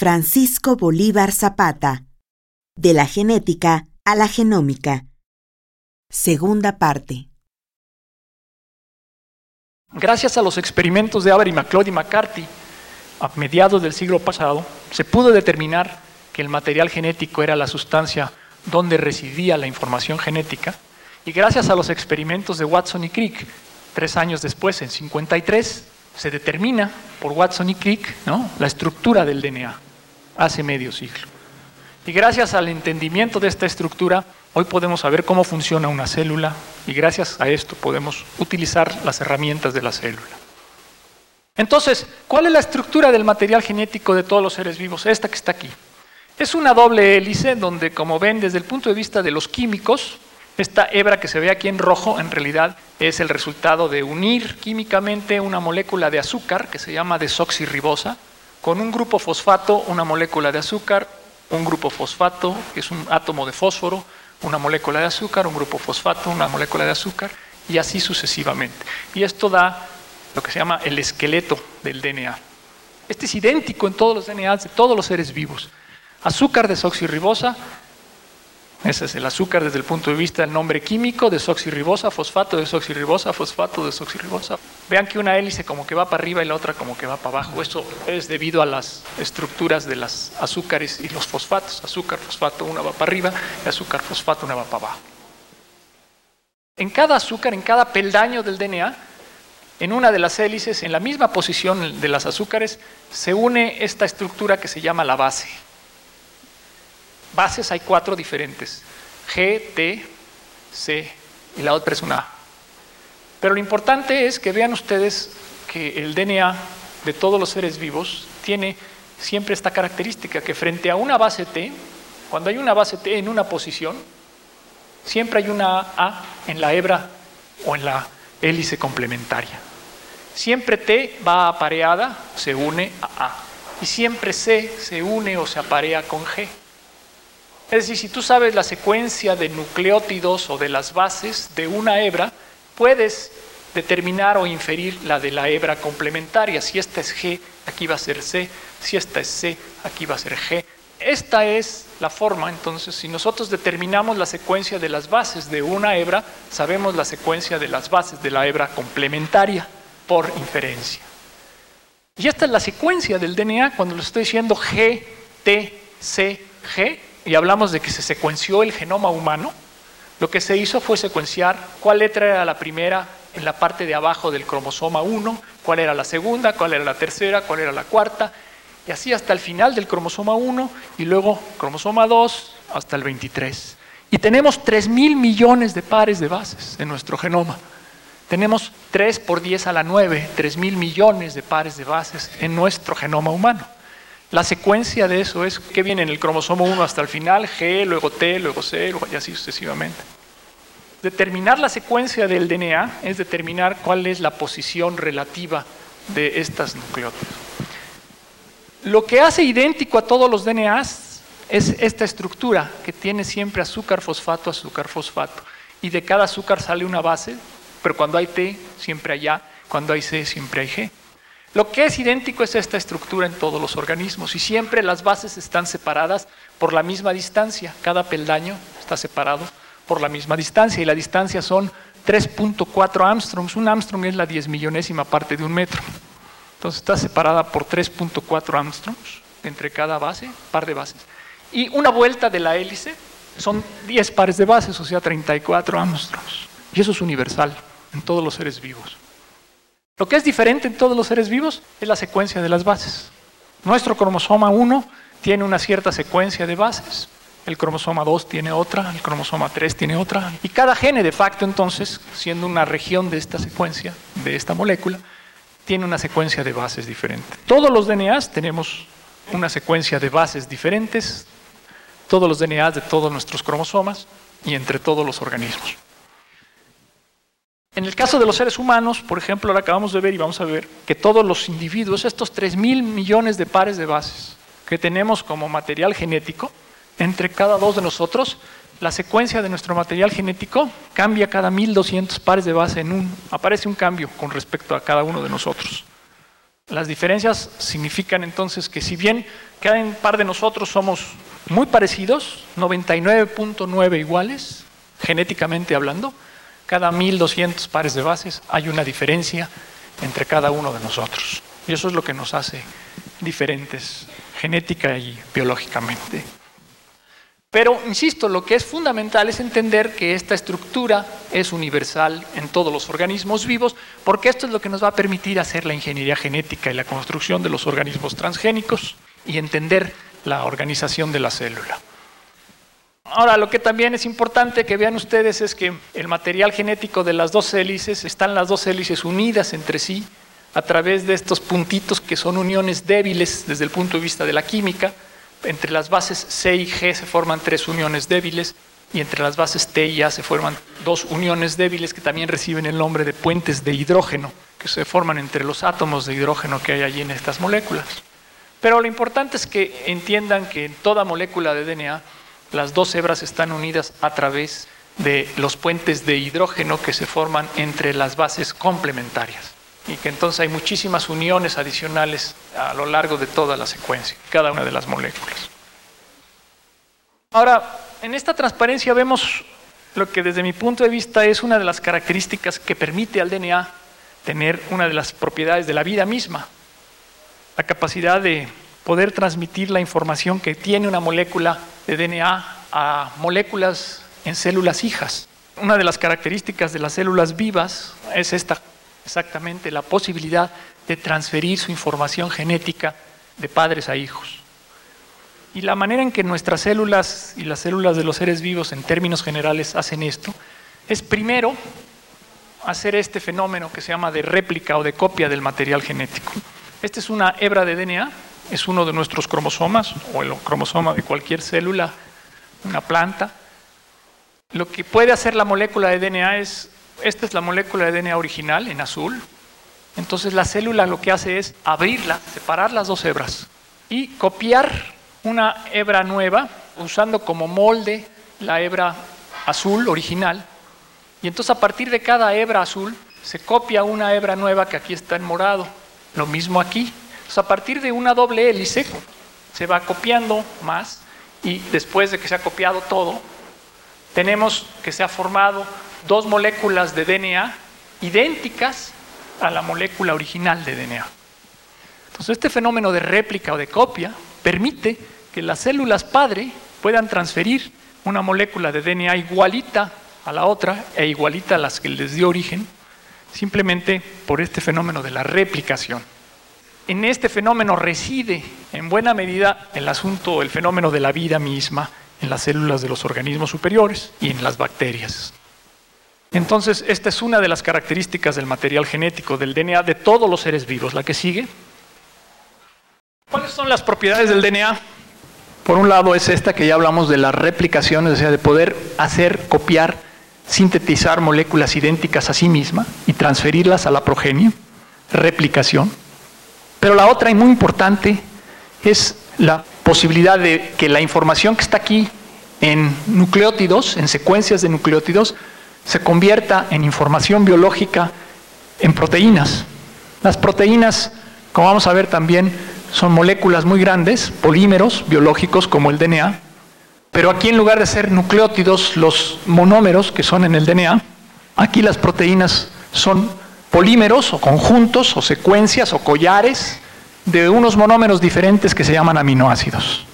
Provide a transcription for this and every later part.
Francisco Bolívar Zapata. De la genética a la genómica. Segunda parte. Gracias a los experimentos de Avery, McLeod y McCarthy, a mediados del siglo pasado, se pudo determinar que el material genético era la sustancia donde residía la información genética, y gracias a los experimentos de Watson y Crick, tres años después, en 53, se determina por Watson y Crick ¿no? la estructura del DNA, hace medio siglo. Y gracias al entendimiento de esta estructura, hoy podemos saber cómo funciona una célula y gracias a esto podemos utilizar las herramientas de la célula. Entonces, ¿cuál es la estructura del material genético de todos los seres vivos? Esta que está aquí. Es una doble hélice donde, como ven, desde el punto de vista de los químicos, esta hebra que se ve aquí en rojo en realidad es el resultado de unir químicamente una molécula de azúcar que se llama desoxirribosa con un grupo fosfato, una molécula de azúcar, un grupo fosfato, que es un átomo de fósforo, una molécula de azúcar, un grupo fosfato, una molécula de azúcar, y así sucesivamente. Y esto da lo que se llama el esqueleto del DNA. Este es idéntico en todos los DNAs de todos los seres vivos. Azúcar desoxirribosa, ese es el azúcar desde el punto de vista del nombre químico, desoxirribosa, fosfato, desoxirribosa, fosfato, desoxirribosa. Vean que una hélice como que va para arriba y la otra como que va para abajo. Eso es debido a las estructuras de las azúcares y los fosfatos. Azúcar, fosfato, una va para arriba y azúcar, fosfato, una va para abajo. En cada azúcar, en cada peldaño del DNA, en una de las hélices, en la misma posición de las azúcares, se une esta estructura que se llama la base. Bases hay cuatro diferentes, G, T, C y la otra es una A. Pero lo importante es que vean ustedes que el DNA de todos los seres vivos tiene siempre esta característica, que frente a una base T, cuando hay una base T en una posición, siempre hay una A en la hebra o en la hélice complementaria. Siempre T va apareada, se une a A. Y siempre C se une o se aparea con G. Es decir, si tú sabes la secuencia de nucleótidos o de las bases de una hebra, puedes determinar o inferir la de la hebra complementaria. Si esta es G, aquí va a ser C. Si esta es C, aquí va a ser G. Esta es la forma, entonces, si nosotros determinamos la secuencia de las bases de una hebra, sabemos la secuencia de las bases de la hebra complementaria por inferencia. Y esta es la secuencia del DNA cuando le estoy diciendo G, T, C, G y hablamos de que se secuenció el genoma humano, lo que se hizo fue secuenciar cuál letra era la primera en la parte de abajo del cromosoma 1, cuál era la segunda, cuál era la tercera, cuál era la cuarta, y así hasta el final del cromosoma 1 y luego cromosoma 2 hasta el 23. Y tenemos 3 mil millones de pares de bases en nuestro genoma. Tenemos 3 por 10 a la 9, 3 mil millones de pares de bases en nuestro genoma humano. La secuencia de eso es que viene en el cromosoma 1 hasta el final, G, luego T, luego C, y así sucesivamente. Determinar la secuencia del DNA es determinar cuál es la posición relativa de estas nucleótidos. Lo que hace idéntico a todos los DNAs es esta estructura que tiene siempre azúcar, fosfato, azúcar, fosfato. Y de cada azúcar sale una base, pero cuando hay T siempre hay A, cuando hay C siempre hay G. Lo que es idéntico es esta estructura en todos los organismos y siempre las bases están separadas por la misma distancia. Cada peldaño está separado por la misma distancia y la distancia son 3.4 Armstrongs. Un Armstrong es la diez millonésima parte de un metro. Entonces está separada por 3.4 Armstrongs entre cada base, par de bases. Y una vuelta de la hélice son 10 pares de bases, o sea, 34 Armstrongs. Y eso es universal en todos los seres vivos. Lo que es diferente en todos los seres vivos es la secuencia de las bases. Nuestro cromosoma 1 tiene una cierta secuencia de bases, el cromosoma 2 tiene otra, el cromosoma 3 tiene otra, y cada gene de facto entonces, siendo una región de esta secuencia, de esta molécula, tiene una secuencia de bases diferente. Todos los DNAs tenemos una secuencia de bases diferentes, todos los DNAs de todos nuestros cromosomas y entre todos los organismos. En el caso de los seres humanos, por ejemplo, ahora acabamos de ver y vamos a ver que todos los individuos, estos 3 mil millones de pares de bases que tenemos como material genético, entre cada dos de nosotros, la secuencia de nuestro material genético cambia cada 1200 pares de base en un, aparece un cambio con respecto a cada uno de nosotros. Las diferencias significan entonces que si bien cada par de nosotros somos muy parecidos, 99.9 iguales, genéticamente hablando, cada 1200 pares de bases hay una diferencia entre cada uno de nosotros. Y eso es lo que nos hace diferentes genética y biológicamente. Pero, insisto, lo que es fundamental es entender que esta estructura es universal en todos los organismos vivos, porque esto es lo que nos va a permitir hacer la ingeniería genética y la construcción de los organismos transgénicos y entender la organización de la célula. Ahora, lo que también es importante que vean ustedes es que el material genético de las dos hélices, están las dos hélices unidas entre sí a través de estos puntitos que son uniones débiles desde el punto de vista de la química, entre las bases C y G se forman tres uniones débiles y entre las bases T y A se forman dos uniones débiles que también reciben el nombre de puentes de hidrógeno, que se forman entre los átomos de hidrógeno que hay allí en estas moléculas. Pero lo importante es que entiendan que en toda molécula de DNA las dos hebras están unidas a través de los puentes de hidrógeno que se forman entre las bases complementarias y que entonces hay muchísimas uniones adicionales a lo largo de toda la secuencia, cada una de las moléculas. Ahora, en esta transparencia vemos lo que desde mi punto de vista es una de las características que permite al DNA tener una de las propiedades de la vida misma, la capacidad de poder transmitir la información que tiene una molécula de DNA a moléculas en células hijas. Una de las características de las células vivas es esta exactamente la posibilidad de transferir su información genética de padres a hijos. Y la manera en que nuestras células y las células de los seres vivos en términos generales hacen esto es primero hacer este fenómeno que se llama de réplica o de copia del material genético. Esta es una hebra de DNA, es uno de nuestros cromosomas o el cromosoma de cualquier célula, una planta. Lo que puede hacer la molécula de DNA es esta es la molécula de DNA original en azul. Entonces la célula lo que hace es abrirla, separar las dos hebras y copiar una hebra nueva usando como molde la hebra azul original. Y entonces a partir de cada hebra azul se copia una hebra nueva que aquí está en morado. Lo mismo aquí. Entonces a partir de una doble hélice se va copiando más y después de que se ha copiado todo, tenemos que se ha formado dos moléculas de DNA idénticas a la molécula original de DNA. Entonces, este fenómeno de réplica o de copia permite que las células padre puedan transferir una molécula de DNA igualita a la otra e igualita a las que les dio origen, simplemente por este fenómeno de la replicación. En este fenómeno reside en buena medida el asunto, el fenómeno de la vida misma en las células de los organismos superiores y en las bacterias. Entonces, esta es una de las características del material genético del DNA de todos los seres vivos. La que sigue. ¿Cuáles son las propiedades del DNA? Por un lado es esta que ya hablamos de la replicación, o sea, de poder hacer, copiar, sintetizar moléculas idénticas a sí misma y transferirlas a la progenie, replicación. Pero la otra y muy importante es la posibilidad de que la información que está aquí en nucleótidos, en secuencias de nucleótidos, se convierta en información biológica en proteínas. Las proteínas, como vamos a ver también, son moléculas muy grandes, polímeros biológicos como el DNA, pero aquí en lugar de ser nucleótidos, los monómeros que son en el DNA, aquí las proteínas son polímeros o conjuntos o secuencias o collares de unos monómeros diferentes que se llaman aminoácidos.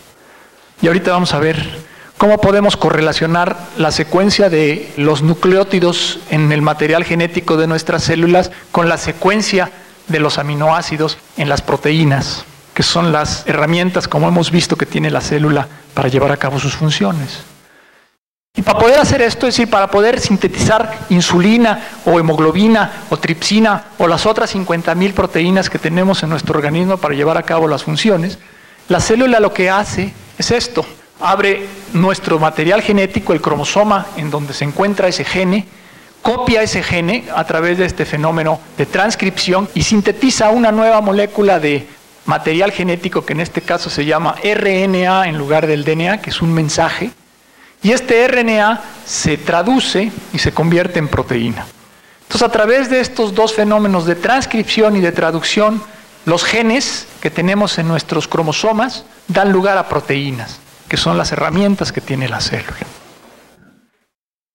Y ahorita vamos a ver ¿Cómo podemos correlacionar la secuencia de los nucleótidos en el material genético de nuestras células con la secuencia de los aminoácidos en las proteínas, que son las herramientas, como hemos visto, que tiene la célula para llevar a cabo sus funciones? Y para poder hacer esto, es decir, para poder sintetizar insulina o hemoglobina o tripsina o las otras 50.000 proteínas que tenemos en nuestro organismo para llevar a cabo las funciones, la célula lo que hace es esto, abre nuestro material genético, el cromosoma en donde se encuentra ese gene, copia ese gene a través de este fenómeno de transcripción y sintetiza una nueva molécula de material genético que en este caso se llama RNA en lugar del DNA, que es un mensaje, y este RNA se traduce y se convierte en proteína. Entonces, a través de estos dos fenómenos de transcripción y de traducción, los genes que tenemos en nuestros cromosomas dan lugar a proteínas, que son las herramientas que tiene la célula.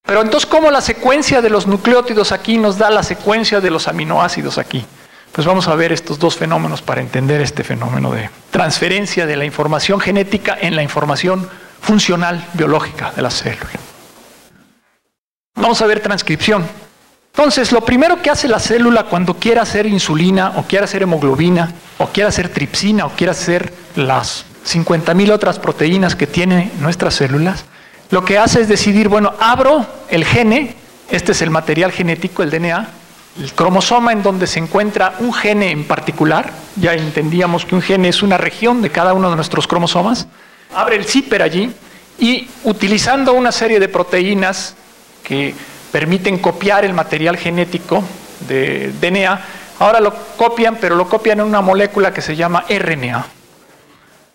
Pero entonces, ¿cómo la secuencia de los nucleótidos aquí nos da la secuencia de los aminoácidos aquí? Pues vamos a ver estos dos fenómenos para entender este fenómeno de transferencia de la información genética en la información funcional biológica de la célula. Vamos a ver transcripción. Entonces, lo primero que hace la célula cuando quiere hacer insulina o quiere hacer hemoglobina o quiere hacer tripsina o quiere hacer las 50.000 otras proteínas que tienen nuestras células, lo que hace es decidir, bueno, abro el gene, este es el material genético, el DNA, el cromosoma en donde se encuentra un gene en particular, ya entendíamos que un gene es una región de cada uno de nuestros cromosomas, abre el zipper allí y utilizando una serie de proteínas que permiten copiar el material genético de DNA, ahora lo copian, pero lo copian en una molécula que se llama RNA.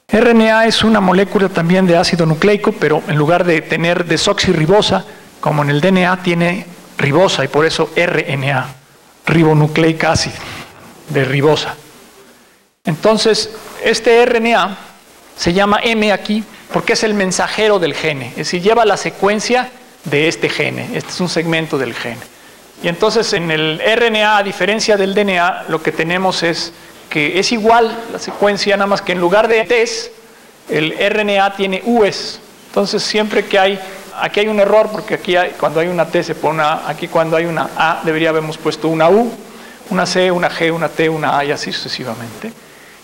RNA es una molécula también de ácido nucleico, pero en lugar de tener desoxirribosa, como en el DNA, tiene ribosa y por eso RNA, ribonucleic acid, de ribosa. Entonces, este RNA se llama M aquí porque es el mensajero del gene, es decir, lleva la secuencia de este gene, este es un segmento del gene. Y entonces en el RNA, a diferencia del DNA, lo que tenemos es que es igual la secuencia, nada más que en lugar de T's, el RNA tiene U's. Entonces siempre que hay, aquí hay un error, porque aquí cuando hay una T se pone A, aquí cuando hay una A debería habernos puesto una U, una C, una G, una T, una A y así sucesivamente.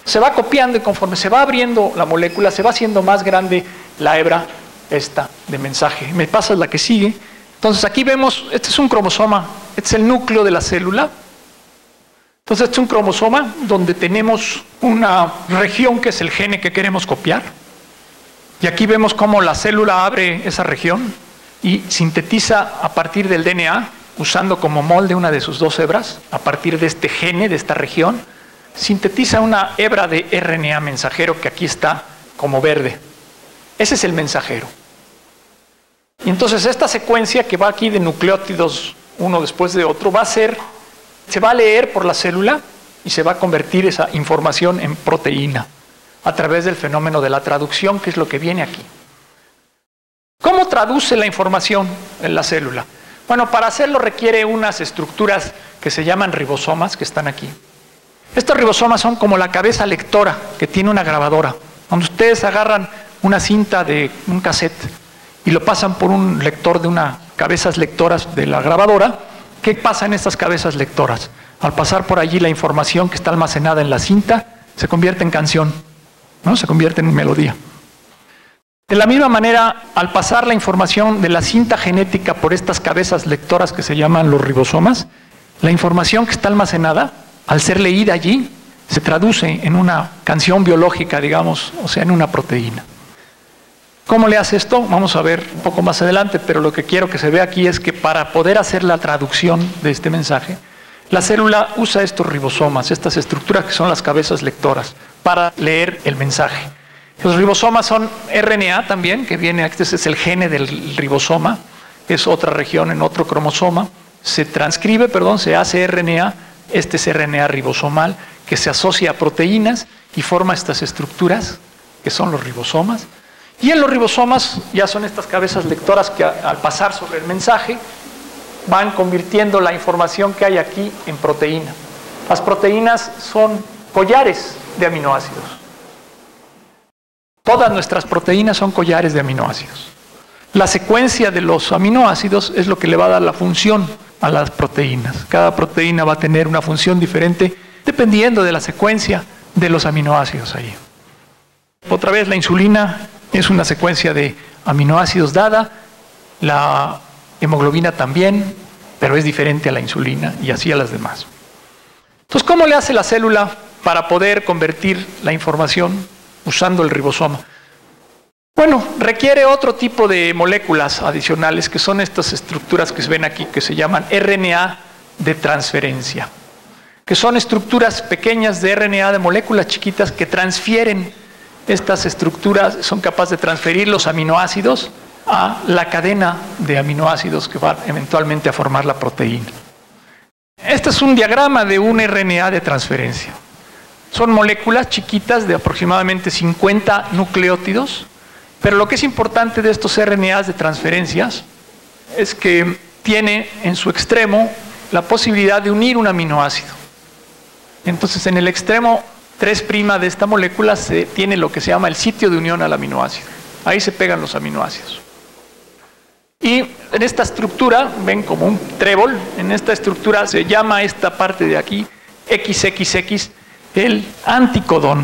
Se va copiando y conforme se va abriendo la molécula, se va haciendo más grande la hebra esta de mensaje. Me pasa la que sigue. Entonces aquí vemos, este es un cromosoma, este es el núcleo de la célula, entonces, este es un cromosoma donde tenemos una región que es el gene que queremos copiar. Y aquí vemos cómo la célula abre esa región y sintetiza a partir del DNA, usando como molde una de sus dos hebras, a partir de este gene, de esta región, sintetiza una hebra de RNA mensajero que aquí está como verde. Ese es el mensajero. Y entonces esta secuencia que va aquí de nucleótidos uno después de otro va a ser se va a leer por la célula y se va a convertir esa información en proteína a través del fenómeno de la traducción, que es lo que viene aquí. ¿Cómo traduce la información en la célula? Bueno, para hacerlo requiere unas estructuras que se llaman ribosomas, que están aquí. Estos ribosomas son como la cabeza lectora que tiene una grabadora. Cuando ustedes agarran una cinta de un cassette y lo pasan por un lector de una cabezas lectoras de la grabadora, ¿Qué pasa en estas cabezas lectoras? Al pasar por allí la información que está almacenada en la cinta se convierte en canción, ¿no? se convierte en melodía. De la misma manera, al pasar la información de la cinta genética por estas cabezas lectoras que se llaman los ribosomas, la información que está almacenada, al ser leída allí, se traduce en una canción biológica, digamos, o sea, en una proteína. ¿Cómo le hace esto? Vamos a ver un poco más adelante, pero lo que quiero que se vea aquí es que para poder hacer la traducción de este mensaje, la célula usa estos ribosomas, estas estructuras que son las cabezas lectoras, para leer el mensaje. Los ribosomas son RNA también, que viene, este es el gene del ribosoma, es otra región en otro cromosoma, se transcribe, perdón, se hace RNA, este es RNA ribosomal, que se asocia a proteínas y forma estas estructuras, que son los ribosomas. Y en los ribosomas ya son estas cabezas lectoras que al pasar sobre el mensaje van convirtiendo la información que hay aquí en proteína. Las proteínas son collares de aminoácidos. Todas nuestras proteínas son collares de aminoácidos. La secuencia de los aminoácidos es lo que le va a dar la función a las proteínas. Cada proteína va a tener una función diferente dependiendo de la secuencia de los aminoácidos ahí. Otra vez la insulina es una secuencia de aminoácidos dada, la hemoglobina también, pero es diferente a la insulina y así a las demás. Entonces, ¿cómo le hace la célula para poder convertir la información usando el ribosoma? Bueno, requiere otro tipo de moléculas adicionales que son estas estructuras que se ven aquí, que se llaman RNA de transferencia, que son estructuras pequeñas de RNA de moléculas chiquitas que transfieren estas estructuras son capaces de transferir los aminoácidos a la cadena de aminoácidos que va eventualmente a formar la proteína. Este es un diagrama de un RNA de transferencia. Son moléculas chiquitas de aproximadamente 50 nucleótidos, pero lo que es importante de estos RNAs de transferencias es que tiene en su extremo la posibilidad de unir un aminoácido. Entonces, en el extremo 3' de esta molécula se tiene lo que se llama el sitio de unión al aminoácido. Ahí se pegan los aminoácidos. Y en esta estructura, ven como un trébol, en esta estructura se llama esta parte de aquí XXX el anticodón.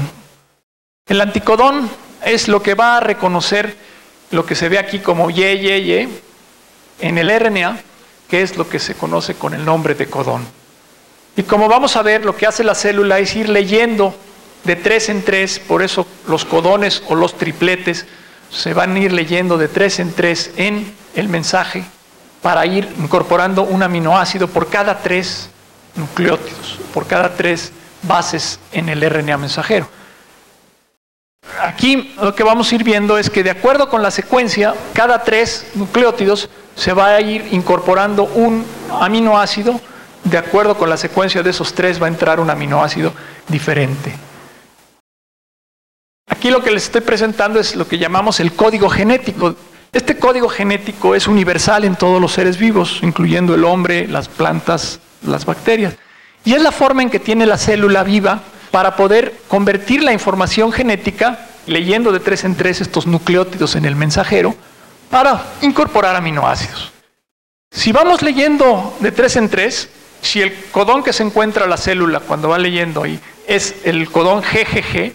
El anticodón es lo que va a reconocer lo que se ve aquí como Y, Y, Y en el RNA, que es lo que se conoce con el nombre de codón. Y como vamos a ver, lo que hace la célula es ir leyendo de tres en tres, por eso los codones o los tripletes se van a ir leyendo de tres en tres en el mensaje para ir incorporando un aminoácido por cada tres nucleótidos, por cada tres bases en el RNA mensajero. Aquí lo que vamos a ir viendo es que de acuerdo con la secuencia, cada tres nucleótidos se va a ir incorporando un aminoácido, de acuerdo con la secuencia de esos tres va a entrar un aminoácido diferente. Aquí lo que les estoy presentando es lo que llamamos el código genético. Este código genético es universal en todos los seres vivos, incluyendo el hombre, las plantas, las bacterias. Y es la forma en que tiene la célula viva para poder convertir la información genética, leyendo de tres en tres estos nucleótidos en el mensajero, para incorporar aminoácidos. Si vamos leyendo de tres en tres, si el codón que se encuentra la célula cuando va leyendo ahí es el codón GGG,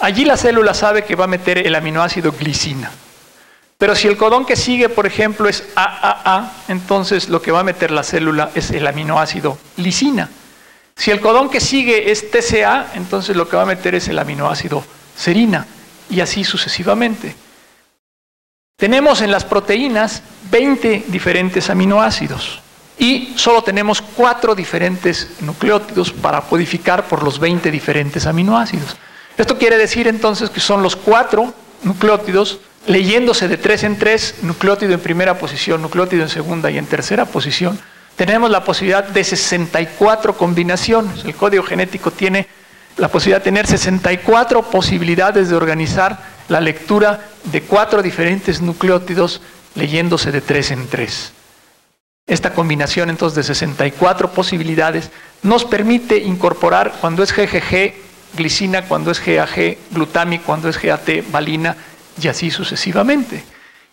allí la célula sabe que va a meter el aminoácido glicina. Pero si el codón que sigue, por ejemplo, es AAA, entonces lo que va a meter la célula es el aminoácido lisina. Si el codón que sigue es TCA, entonces lo que va a meter es el aminoácido serina y así sucesivamente. Tenemos en las proteínas 20 diferentes aminoácidos y solo tenemos 4 diferentes nucleótidos para codificar por los 20 diferentes aminoácidos. Esto quiere decir entonces que son los 4 nucleótidos leyéndose de 3 en 3, nucleótido en primera posición, nucleótido en segunda y en tercera posición, tenemos la posibilidad de 64 combinaciones. El código genético tiene la posibilidad de tener 64 posibilidades de organizar la lectura de cuatro diferentes nucleótidos leyéndose de tres en tres. Esta combinación entonces de 64 posibilidades nos permite incorporar cuando es GGG glicina, cuando es GAG glutámico, cuando es GAT valina y así sucesivamente.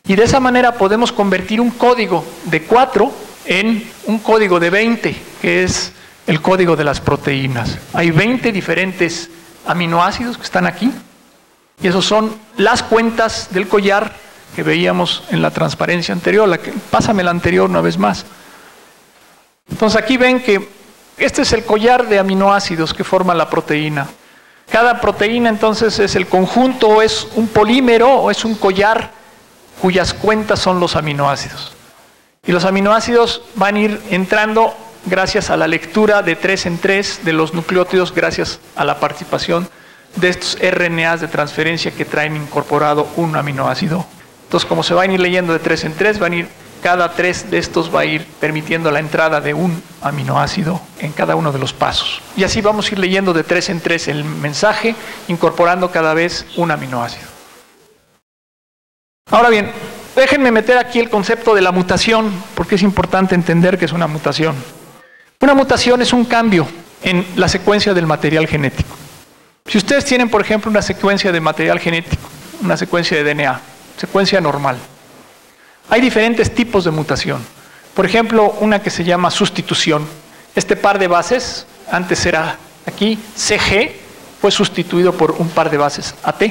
Y de esa manera podemos convertir un código de cuatro en un código de 20, que es el código de las proteínas. Hay 20 diferentes aminoácidos que están aquí, y esos son las cuentas del collar que veíamos en la transparencia anterior. La que, pásame la anterior una vez más. Entonces aquí ven que este es el collar de aminoácidos que forma la proteína. Cada proteína entonces es el conjunto, es un polímero, o es un collar cuyas cuentas son los aminoácidos. Y los aminoácidos van a ir entrando gracias a la lectura de tres en tres de los nucleótidos, gracias a la participación de estos RNAs de transferencia que traen incorporado un aminoácido. Entonces, como se van a ir leyendo de tres en tres, van a ir, cada tres de estos va a ir permitiendo la entrada de un aminoácido en cada uno de los pasos. Y así vamos a ir leyendo de tres en tres el mensaje, incorporando cada vez un aminoácido. Ahora bien, Déjenme meter aquí el concepto de la mutación, porque es importante entender que es una mutación. Una mutación es un cambio en la secuencia del material genético. Si ustedes tienen, por ejemplo, una secuencia de material genético, una secuencia de DNA, secuencia normal, hay diferentes tipos de mutación. Por ejemplo, una que se llama sustitución. Este par de bases, antes era aquí CG, fue sustituido por un par de bases AT.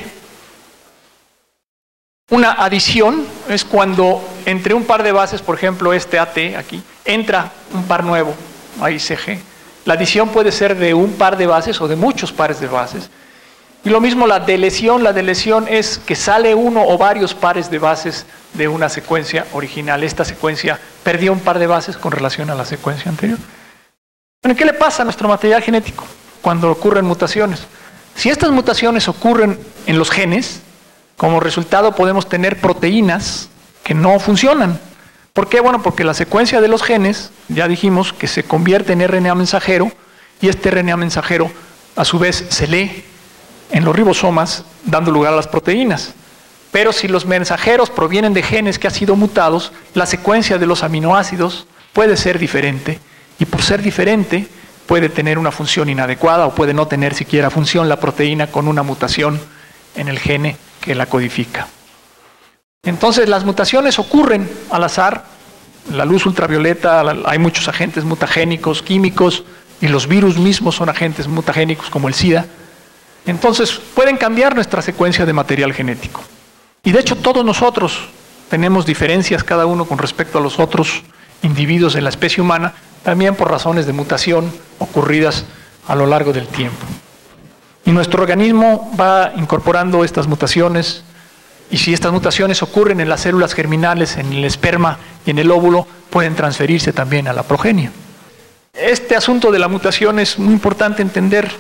Una adición es cuando entre un par de bases, por ejemplo este AT aquí, entra un par nuevo, La adición puede ser de un par de bases o de muchos pares de bases. Y lo mismo la delesión, la delesión es que sale uno o varios pares de bases de una secuencia original. Esta secuencia perdió un par de bases con relación a la secuencia anterior. Bueno, ¿qué le pasa a nuestro material genético cuando ocurren mutaciones? Si estas mutaciones ocurren en los genes, como resultado podemos tener proteínas que no funcionan. ¿Por qué? Bueno, porque la secuencia de los genes, ya dijimos que se convierte en RNA mensajero y este RNA mensajero a su vez se lee en los ribosomas dando lugar a las proteínas. Pero si los mensajeros provienen de genes que han sido mutados, la secuencia de los aminoácidos puede ser diferente y por ser diferente puede tener una función inadecuada o puede no tener siquiera función la proteína con una mutación en el gene que la codifica. Entonces las mutaciones ocurren al azar, la luz ultravioleta, hay muchos agentes mutagénicos, químicos, y los virus mismos son agentes mutagénicos como el SIDA. Entonces pueden cambiar nuestra secuencia de material genético. Y de hecho todos nosotros tenemos diferencias cada uno con respecto a los otros individuos en la especie humana, también por razones de mutación ocurridas a lo largo del tiempo. Y nuestro organismo va incorporando estas mutaciones y si estas mutaciones ocurren en las células germinales, en el esperma y en el óvulo, pueden transferirse también a la progenie. Este asunto de la mutación es muy importante entender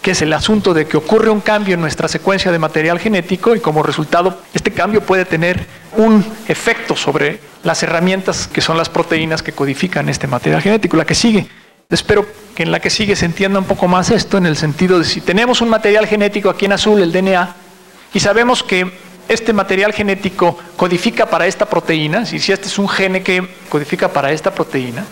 que es el asunto de que ocurre un cambio en nuestra secuencia de material genético y como resultado este cambio puede tener un efecto sobre las herramientas que son las proteínas que codifican este material genético. La que sigue, espero que en la que sigue se entienda un poco más esto en el sentido de si tenemos un material genético aquí en azul, el DNA, y sabemos que este material genético codifica para esta proteína, si este es un gene que codifica para esta proteína,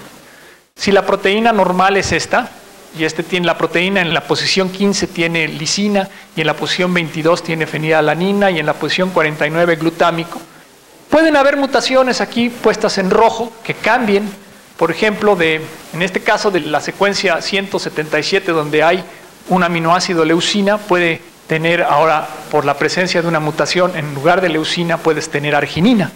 si la proteína normal es esta, y este tiene la proteína en la posición 15 tiene lisina y en la posición 22 tiene fenilalanina y en la posición 49 glutámico. Pueden haber mutaciones aquí puestas en rojo que cambien, por ejemplo, de, en este caso de la secuencia 177 donde hay un aminoácido leucina, puede tener ahora, por la presencia de una mutación, en lugar de leucina puedes tener arginina.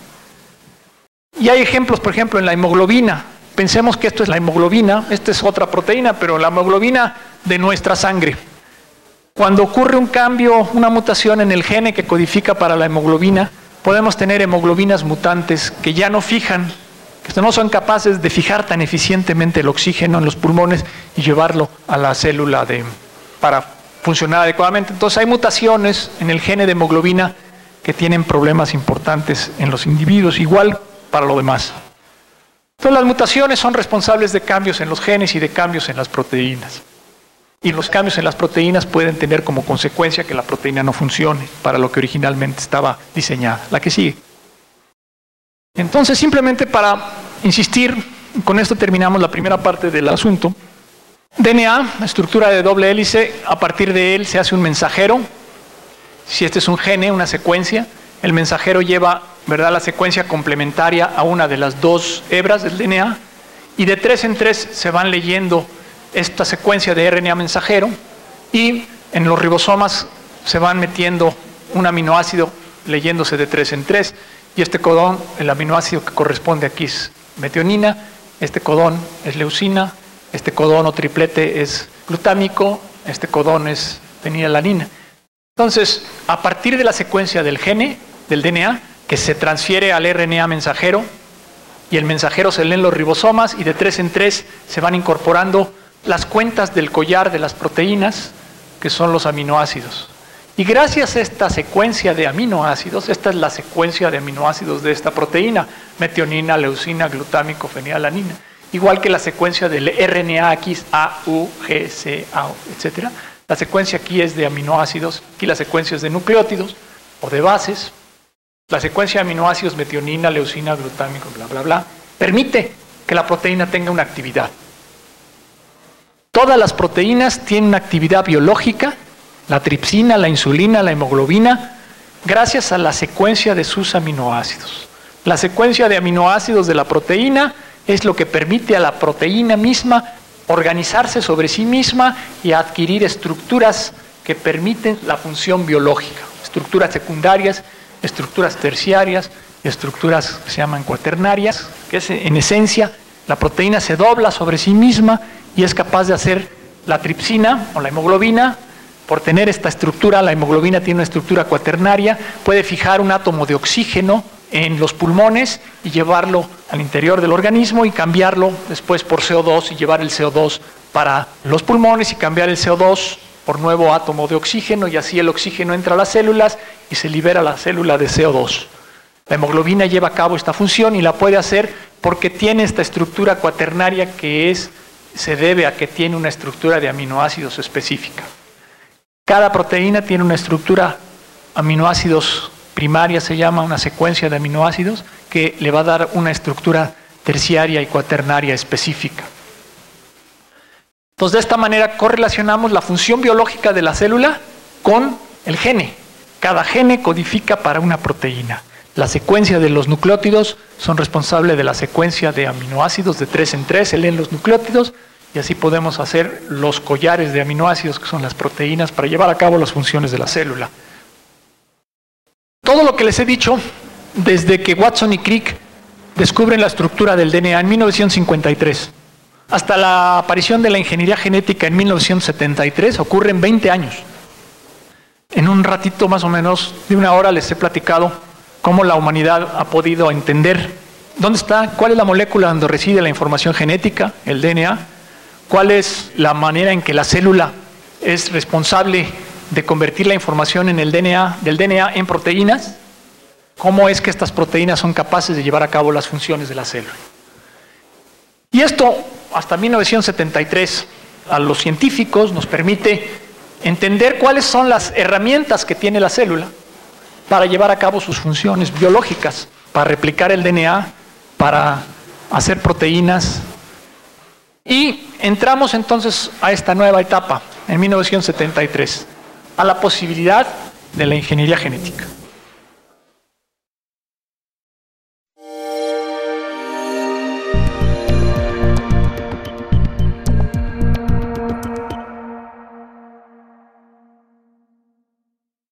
Y hay ejemplos, por ejemplo, en la hemoglobina. Pensemos que esto es la hemoglobina, esta es otra proteína, pero la hemoglobina de nuestra sangre. Cuando ocurre un cambio, una mutación en el gene que codifica para la hemoglobina, podemos tener hemoglobinas mutantes que ya no fijan, que no son capaces de fijar tan eficientemente el oxígeno en los pulmones y llevarlo a la célula de, para funcionar adecuadamente. Entonces hay mutaciones en el gene de hemoglobina que tienen problemas importantes en los individuos, igual para lo demás. Entonces las mutaciones son responsables de cambios en los genes y de cambios en las proteínas. Y los cambios en las proteínas pueden tener como consecuencia que la proteína no funcione para lo que originalmente estaba diseñada. La que sigue. Entonces, simplemente para insistir, con esto terminamos la primera parte del asunto. DNA, estructura de doble hélice, a partir de él se hace un mensajero. Si este es un gene, una secuencia, el mensajero lleva ¿verdad? la secuencia complementaria a una de las dos hebras del DNA y de tres en tres se van leyendo esta secuencia de RNA mensajero y en los ribosomas se van metiendo un aminoácido leyéndose de tres en tres y este codón, el aminoácido que corresponde aquí es metionina, este codón es leucina, este codón o triplete es glutámico, este codón es fenilalanina. Entonces, a partir de la secuencia del gene, del DNA, que se transfiere al RNA mensajero, y el mensajero se lee en los ribosomas, y de tres en tres se van incorporando las cuentas del collar de las proteínas, que son los aminoácidos. Y gracias a esta secuencia de aminoácidos, esta es la secuencia de aminoácidos de esta proteína, metionina, leucina, glutámico, fenilalanina, igual que la secuencia del RNA aquí A, U, G, C, A, etc. La secuencia aquí es de aminoácidos, aquí la secuencia es de nucleótidos o de bases, la secuencia de aminoácidos metionina, leucina, glutámico, bla, bla, bla, permite que la proteína tenga una actividad. Todas las proteínas tienen una actividad biológica, la tripsina, la insulina, la hemoglobina, gracias a la secuencia de sus aminoácidos. La secuencia de aminoácidos de la proteína es lo que permite a la proteína misma organizarse sobre sí misma y adquirir estructuras que permiten la función biológica, estructuras secundarias estructuras terciarias, estructuras que se llaman cuaternarias, que es en esencia la proteína se dobla sobre sí misma y es capaz de hacer la tripsina o la hemoglobina. Por tener esta estructura, la hemoglobina tiene una estructura cuaternaria, puede fijar un átomo de oxígeno en los pulmones y llevarlo al interior del organismo y cambiarlo después por CO2 y llevar el CO2 para los pulmones y cambiar el CO2 por nuevo átomo de oxígeno y así el oxígeno entra a las células y se libera la célula de CO2. La hemoglobina lleva a cabo esta función y la puede hacer porque tiene esta estructura cuaternaria que es, se debe a que tiene una estructura de aminoácidos específica. Cada proteína tiene una estructura aminoácidos primaria, se llama una secuencia de aminoácidos, que le va a dar una estructura terciaria y cuaternaria específica. Entonces, de esta manera correlacionamos la función biológica de la célula con el gene. Cada gene codifica para una proteína. La secuencia de los nucleótidos son responsables de la secuencia de aminoácidos de 3 en 3, se leen los nucleótidos y así podemos hacer los collares de aminoácidos que son las proteínas para llevar a cabo las funciones de la célula. Todo lo que les he dicho desde que Watson y Crick descubren la estructura del DNA en 1953 hasta la aparición de la ingeniería genética en 1973 ocurre en 20 años. En un ratito más o menos de una hora les he platicado cómo la humanidad ha podido entender dónde está, cuál es la molécula donde reside la información genética, el DNA, cuál es la manera en que la célula es responsable de convertir la información en el DNA, del DNA en proteínas, cómo es que estas proteínas son capaces de llevar a cabo las funciones de la célula. Y esto, hasta 1973, a los científicos nos permite entender cuáles son las herramientas que tiene la célula para llevar a cabo sus funciones biológicas, para replicar el DNA, para hacer proteínas. Y entramos entonces a esta nueva etapa, en 1973, a la posibilidad de la ingeniería genética.